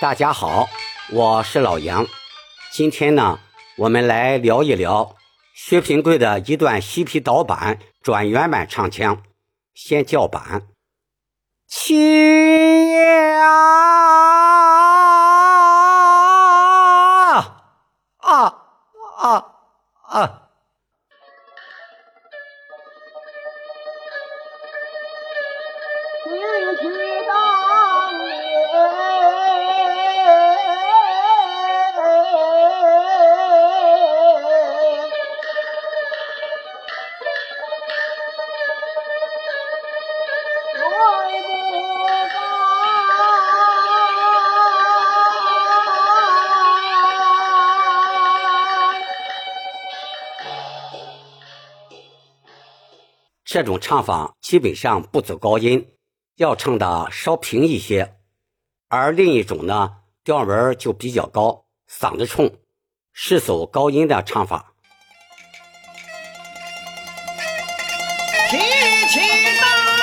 大家好，我是老杨。今天呢，我们来聊一聊薛平贵的一段西皮导板转原版唱腔，先叫板。亲啊啊啊啊！一去当这种唱法基本上不走高音，要唱的稍平一些；而另一种呢，调门就比较高，嗓子冲，是走高音的唱法。提起当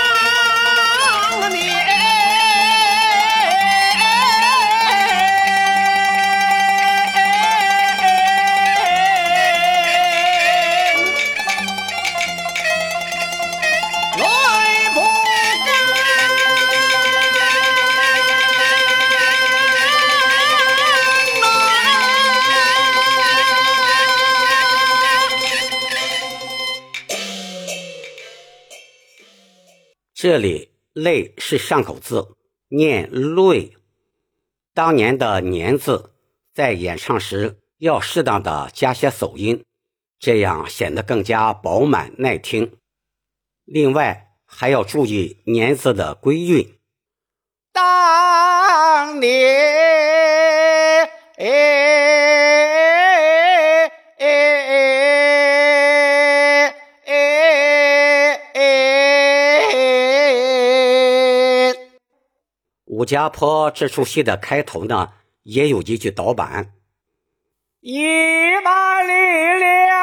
这里“泪”是上口字，念“泪”。当年的“年”字，在演唱时要适当的加些走音，这样显得更加饱满耐听。另外，还要注意“年”字的归韵。当年，武家坡这出戏的开头呢，也有一句导板。一把力量，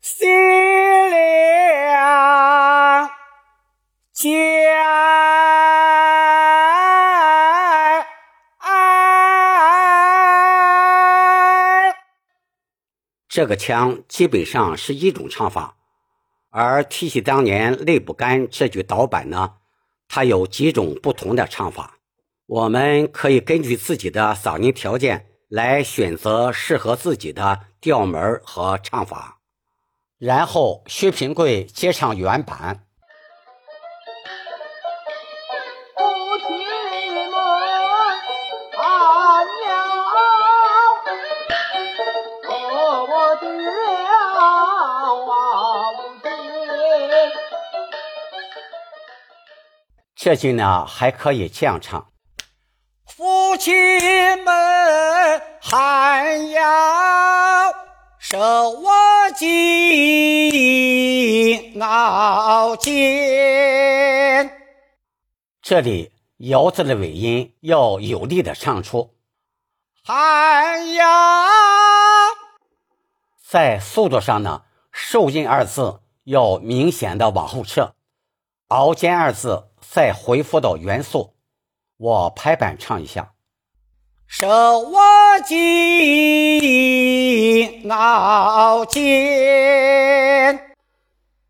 心量坚。这个腔基本上是一种唱法，而提起当年泪不干这句导板呢，它有几种不同的唱法。我们可以根据自己的嗓音条件来选择适合自己的调门和唱法。然后薛平贵接唱原版。这句呢还可以这样唱：夫妻们还要受我敬傲肩。这里“摇”字的尾音要有力的唱出，还要。在速度上呢，“受音”二字要明显的往后撤，“熬煎”二字再回复到原速。我拍板唱一下。手握紧，熬煎。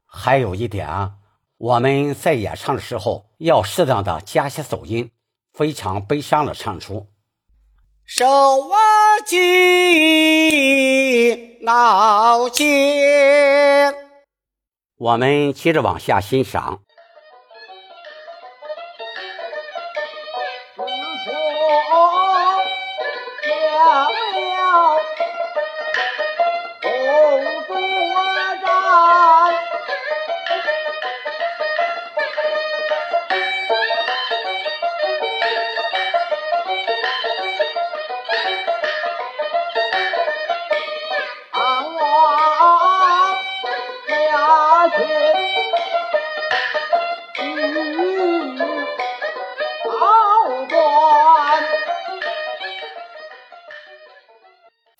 还有一点啊，我们在演唱的时候要适当的加些走音，非常悲伤的唱出。手握紧，熬煎。我们接着往下欣赏。红作战，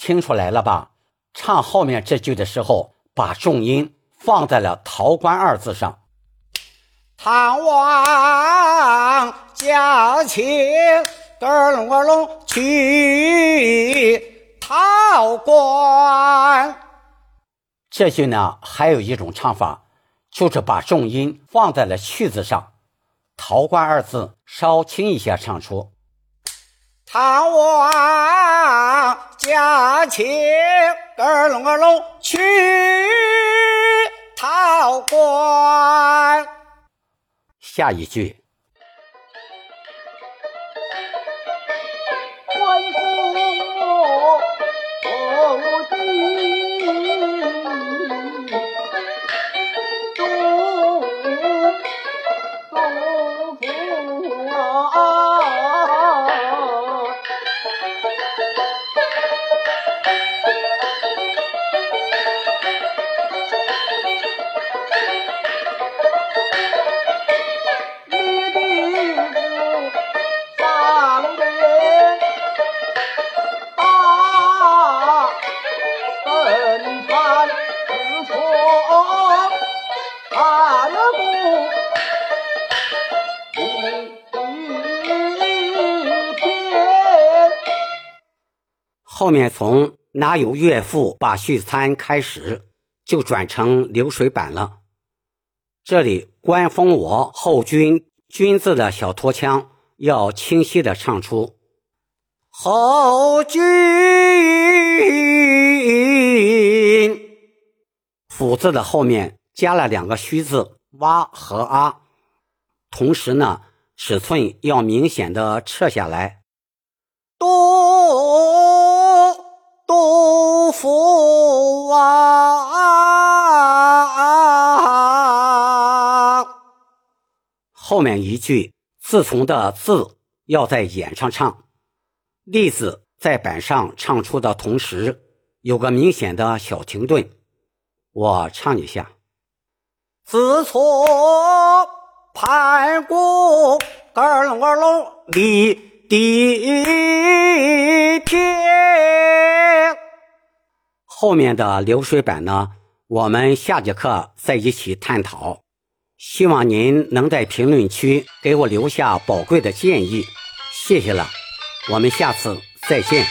听出来了吧？唱后面这句的时候，把重音放在了“陶官”二字上。唐王驾起儿龙儿龙去陶关。这句呢，还有一种唱法，就是把重音放在了“去”字上，“陶关”二字稍轻一些唱出。唐王驾起儿龙二龙去陶关。下一句，后面从“哪有岳父把续餐”开始，就转成流水版了。这里“官封我后军军”字的小拖腔要清晰的唱出。后君府字的后面加了两个虚字“哇”和“啊”，同时呢，尺寸要明显的撤下来。杜杜甫啊，后面一句自从的字要在眼上唱，例子在板上唱出的同时，有个明显的小停顿。我唱一下。自从盘古儿龙儿龙立地天。后面的流水版呢，我们下节课再一起探讨。希望您能在评论区给我留下宝贵的建议，谢谢了，我们下次再见。